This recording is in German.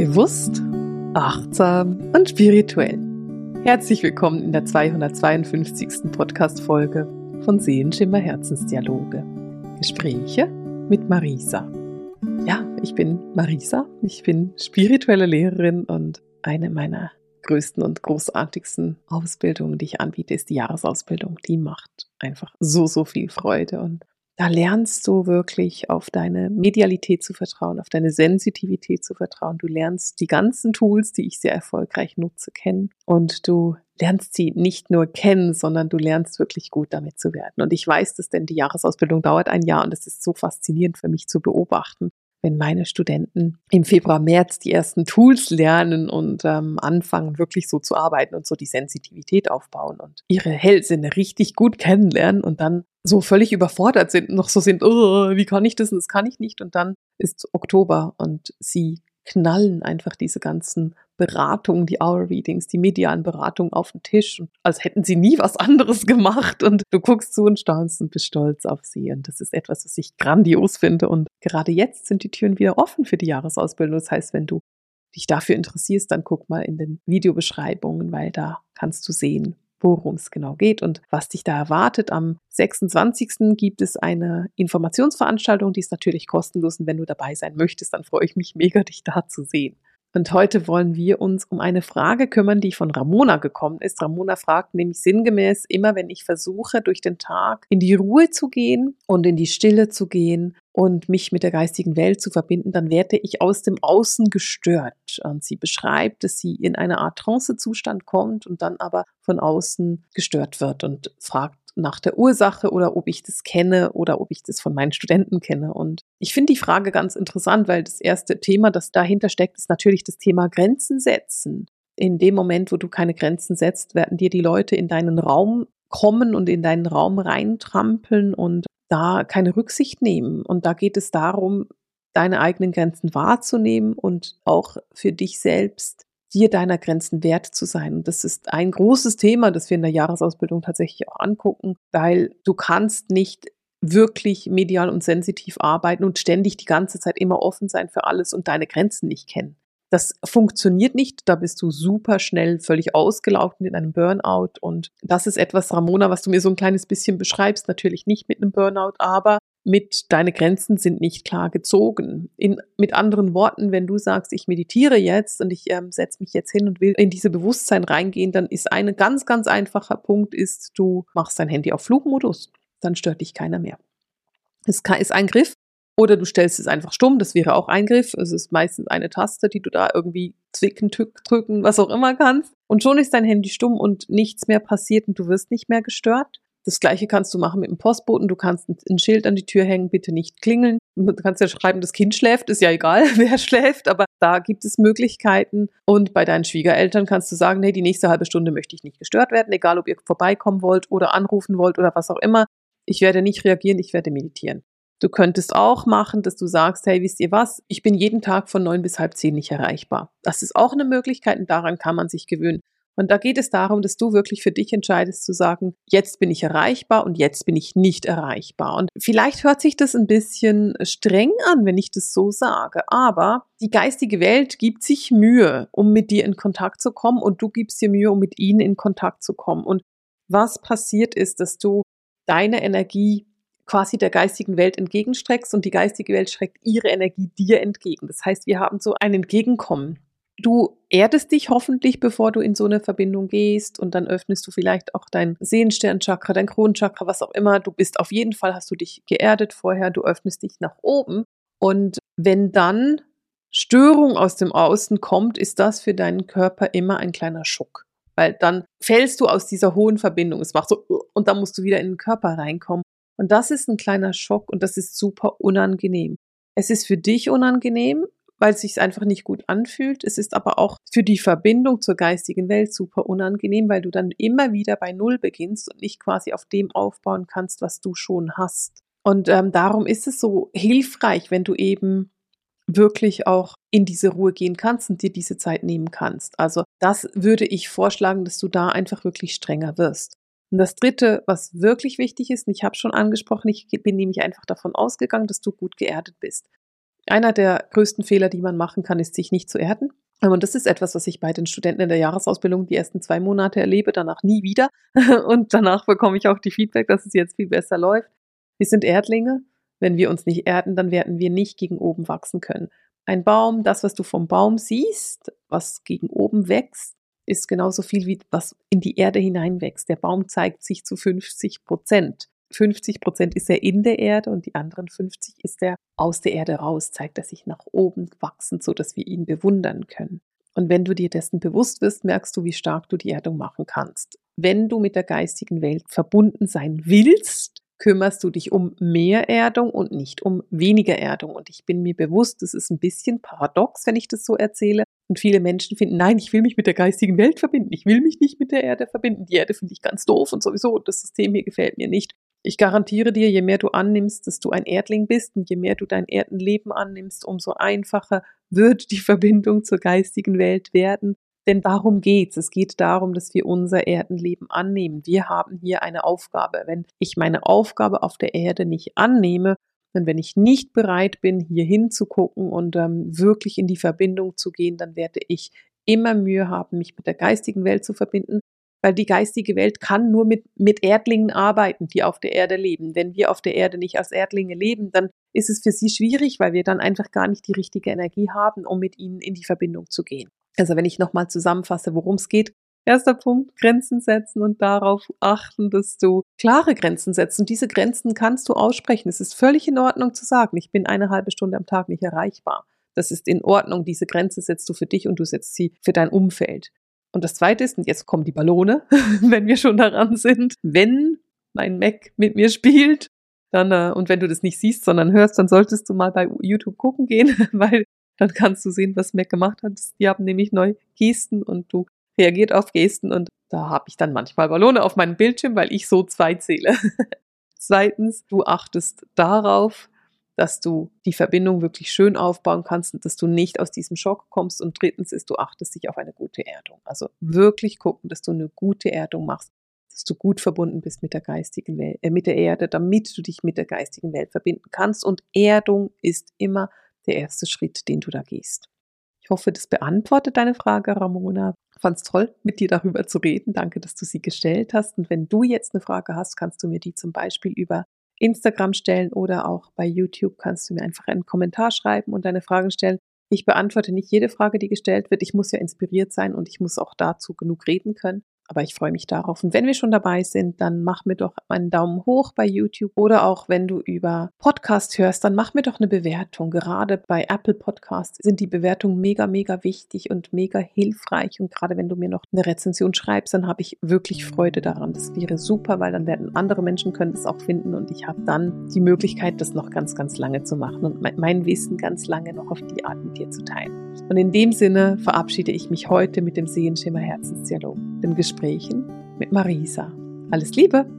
Bewusst, achtsam und spirituell. Herzlich willkommen in der 252. Podcast-Folge von Seelenschimmer Herzensdialoge. Gespräche mit Marisa. Ja, ich bin Marisa. Ich bin spirituelle Lehrerin und eine meiner größten und großartigsten Ausbildungen, die ich anbiete, ist die Jahresausbildung. Die macht einfach so, so viel Freude und da lernst du wirklich auf deine Medialität zu vertrauen, auf deine Sensitivität zu vertrauen. Du lernst die ganzen Tools, die ich sehr erfolgreich nutze, kennen. Und du lernst sie nicht nur kennen, sondern du lernst wirklich gut damit zu werden. Und ich weiß das, denn die Jahresausbildung dauert ein Jahr und es ist so faszinierend für mich zu beobachten, wenn meine Studenten im Februar, März die ersten Tools lernen und ähm, anfangen, wirklich so zu arbeiten und so die Sensitivität aufbauen und ihre Hellsinne richtig gut kennenlernen und dann so völlig überfordert sind, noch so sind, oh, wie kann ich das und das kann ich nicht. Und dann ist Oktober und sie knallen einfach diese ganzen Beratungen, die Hour Readings, die medialen Beratungen auf den Tisch, als hätten sie nie was anderes gemacht. Und du guckst zu und staunst und bist stolz auf sie. Und das ist etwas, was ich grandios finde. Und gerade jetzt sind die Türen wieder offen für die Jahresausbildung. Das heißt, wenn du dich dafür interessierst, dann guck mal in den Videobeschreibungen, weil da kannst du sehen, worum es genau geht und was dich da erwartet. Am 26. gibt es eine Informationsveranstaltung, die ist natürlich kostenlos und wenn du dabei sein möchtest, dann freue ich mich mega, dich da zu sehen. Und heute wollen wir uns um eine Frage kümmern, die von Ramona gekommen ist. Ramona fragt nämlich sinngemäß immer, wenn ich versuche, durch den Tag in die Ruhe zu gehen und in die Stille zu gehen und mich mit der geistigen Welt zu verbinden, dann werde ich aus dem Außen gestört. Und sie beschreibt, dass sie in eine Art Trancezustand kommt und dann aber von außen gestört wird und fragt nach der Ursache oder ob ich das kenne oder ob ich das von meinen Studenten kenne. Und ich finde die Frage ganz interessant, weil das erste Thema, das dahinter steckt, ist natürlich das Thema Grenzen setzen. In dem Moment, wo du keine Grenzen setzt, werden dir die Leute in deinen Raum kommen und in deinen Raum reintrampeln und da keine Rücksicht nehmen. Und da geht es darum, deine eigenen Grenzen wahrzunehmen und auch für dich selbst dir deiner Grenzen wert zu sein. Und das ist ein großes Thema, das wir in der Jahresausbildung tatsächlich auch angucken, weil du kannst nicht wirklich medial und sensitiv arbeiten und ständig die ganze Zeit immer offen sein für alles und deine Grenzen nicht kennen. Das funktioniert nicht. Da bist du super schnell völlig ausgelaufen in einem Burnout. Und das ist etwas, Ramona, was du mir so ein kleines bisschen beschreibst. Natürlich nicht mit einem Burnout, aber mit deine Grenzen sind nicht klar gezogen. In, mit anderen Worten, wenn du sagst, ich meditiere jetzt und ich ähm, setze mich jetzt hin und will in diese Bewusstsein reingehen, dann ist ein ganz, ganz einfacher Punkt, ist, du machst dein Handy auf Flugmodus. Dann stört dich keiner mehr. Es ist ein Griff, oder du stellst es einfach stumm, das wäre auch Eingriff. Es ist meistens eine Taste, die du da irgendwie zwicken, drücken, was auch immer kannst. Und schon ist dein Handy stumm und nichts mehr passiert und du wirst nicht mehr gestört. Das gleiche kannst du machen mit dem Postboten. Du kannst ein Schild an die Tür hängen, bitte nicht klingeln. Du kannst ja schreiben, das Kind schläft, ist ja egal, wer schläft, aber da gibt es Möglichkeiten. Und bei deinen Schwiegereltern kannst du sagen, hey, die nächste halbe Stunde möchte ich nicht gestört werden, egal ob ihr vorbeikommen wollt oder anrufen wollt oder was auch immer. Ich werde nicht reagieren, ich werde meditieren. Du könntest auch machen, dass du sagst, hey, wisst ihr was, ich bin jeden Tag von neun bis halb zehn nicht erreichbar. Das ist auch eine Möglichkeit und daran kann man sich gewöhnen. Und da geht es darum, dass du wirklich für dich entscheidest zu sagen, jetzt bin ich erreichbar und jetzt bin ich nicht erreichbar. Und vielleicht hört sich das ein bisschen streng an, wenn ich das so sage, aber die geistige Welt gibt sich Mühe, um mit dir in Kontakt zu kommen und du gibst dir Mühe, um mit ihnen in Kontakt zu kommen. Und was passiert ist, dass du deine Energie quasi der geistigen Welt entgegenstreckst und die geistige Welt streckt ihre Energie dir entgegen. Das heißt, wir haben so ein Entgegenkommen. Du erdest dich hoffentlich, bevor du in so eine Verbindung gehst und dann öffnest du vielleicht auch dein Sehensternchakra, dein Kronenchakra, was auch immer. Du bist auf jeden Fall, hast du dich geerdet vorher, du öffnest dich nach oben und wenn dann Störung aus dem Außen kommt, ist das für deinen Körper immer ein kleiner Schock. Weil dann fällst du aus dieser hohen Verbindung. Es macht so, und dann musst du wieder in den Körper reinkommen. Und das ist ein kleiner Schock und das ist super unangenehm. Es ist für dich unangenehm, weil es sich einfach nicht gut anfühlt. Es ist aber auch für die Verbindung zur geistigen Welt super unangenehm, weil du dann immer wieder bei Null beginnst und nicht quasi auf dem aufbauen kannst, was du schon hast. Und ähm, darum ist es so hilfreich, wenn du eben wirklich auch in diese Ruhe gehen kannst und dir diese Zeit nehmen kannst. Also das würde ich vorschlagen, dass du da einfach wirklich strenger wirst. Und das Dritte, was wirklich wichtig ist, und ich habe schon angesprochen, ich bin nämlich einfach davon ausgegangen, dass du gut geerdet bist. Einer der größten Fehler, die man machen kann, ist, sich nicht zu erden. Und das ist etwas, was ich bei den Studenten in der Jahresausbildung die ersten zwei Monate erlebe, danach nie wieder. Und danach bekomme ich auch die Feedback, dass es jetzt viel besser läuft. Wir sind Erdlinge. Wenn wir uns nicht erden, dann werden wir nicht gegen oben wachsen können. Ein Baum, das, was du vom Baum siehst, was gegen oben wächst, ist genauso viel wie was in die Erde hineinwächst. Der Baum zeigt sich zu 50 Prozent. 50 Prozent ist er in der Erde und die anderen 50 ist er aus der Erde raus, zeigt er sich nach oben wachsend, so dass wir ihn bewundern können. Und wenn du dir dessen bewusst wirst, merkst du, wie stark du die Erdung machen kannst. Wenn du mit der geistigen Welt verbunden sein willst, kümmerst du dich um mehr Erdung und nicht um weniger Erdung. Und ich bin mir bewusst, das ist ein bisschen paradox, wenn ich das so erzähle. Und viele Menschen finden, nein, ich will mich mit der geistigen Welt verbinden. Ich will mich nicht mit der Erde verbinden. Die Erde finde ich ganz doof und sowieso, das System hier gefällt mir nicht. Ich garantiere dir, je mehr du annimmst, dass du ein Erdling bist und je mehr du dein Erdenleben annimmst, umso einfacher wird die Verbindung zur geistigen Welt werden. Denn darum geht's. Es geht darum, dass wir unser Erdenleben annehmen. Wir haben hier eine Aufgabe. Wenn ich meine Aufgabe auf der Erde nicht annehme, und wenn ich nicht bereit bin, hier hinzugucken und ähm, wirklich in die Verbindung zu gehen, dann werde ich immer Mühe haben, mich mit der geistigen Welt zu verbinden, weil die geistige Welt kann nur mit, mit Erdlingen arbeiten, die auf der Erde leben. Wenn wir auf der Erde nicht als Erdlinge leben, dann ist es für sie schwierig, weil wir dann einfach gar nicht die richtige Energie haben, um mit ihnen in die Verbindung zu gehen. Also wenn ich nochmal zusammenfasse, worum es geht. Erster Punkt, Grenzen setzen und darauf achten, dass du klare Grenzen setzt. Und diese Grenzen kannst du aussprechen. Es ist völlig in Ordnung zu sagen, ich bin eine halbe Stunde am Tag nicht erreichbar. Das ist in Ordnung. Diese Grenze setzt du für dich und du setzt sie für dein Umfeld. Und das zweite ist, und jetzt kommen die Ballone, wenn wir schon daran sind, wenn mein Mac mit mir spielt, dann, äh, und wenn du das nicht siehst, sondern hörst, dann solltest du mal bei YouTube gucken gehen, weil dann kannst du sehen, was Mac gemacht hat. Die haben nämlich neu Gesten und du reagiert auf Gesten und da habe ich dann manchmal Ballone auf meinem Bildschirm, weil ich so zwei zähle. Zweitens, du achtest darauf, dass du die Verbindung wirklich schön aufbauen kannst und dass du nicht aus diesem Schock kommst. Und drittens ist, du achtest dich auf eine gute Erdung. Also wirklich gucken, dass du eine gute Erdung machst, dass du gut verbunden bist mit der geistigen Welt, äh, mit der Erde, damit du dich mit der geistigen Welt verbinden kannst. Und Erdung ist immer der erste Schritt, den du da gehst. Ich hoffe, das beantwortet deine Frage, Ramona. Fand es toll, mit dir darüber zu reden. Danke, dass du sie gestellt hast. Und wenn du jetzt eine Frage hast, kannst du mir die zum Beispiel über Instagram stellen oder auch bei YouTube kannst du mir einfach einen Kommentar schreiben und deine Fragen stellen. Ich beantworte nicht jede Frage, die gestellt wird. Ich muss ja inspiriert sein und ich muss auch dazu genug reden können. Aber ich freue mich darauf. Und wenn wir schon dabei sind, dann mach mir doch einen Daumen hoch bei YouTube oder auch wenn du über Podcast hörst, dann mach mir doch eine Bewertung. Gerade bei Apple Podcasts sind die Bewertungen mega, mega wichtig und mega hilfreich. Und gerade wenn du mir noch eine Rezension schreibst, dann habe ich wirklich Freude daran. Das wäre super, weil dann werden andere Menschen können das auch finden und ich habe dann die Möglichkeit, das noch ganz, ganz lange zu machen und mein Wissen ganz lange noch auf die Art mit dir zu teilen. Und in dem Sinne verabschiede ich mich heute mit dem Sehenschimmer Herzensdialog, dem Gesprächen mit Marisa. Alles Liebe!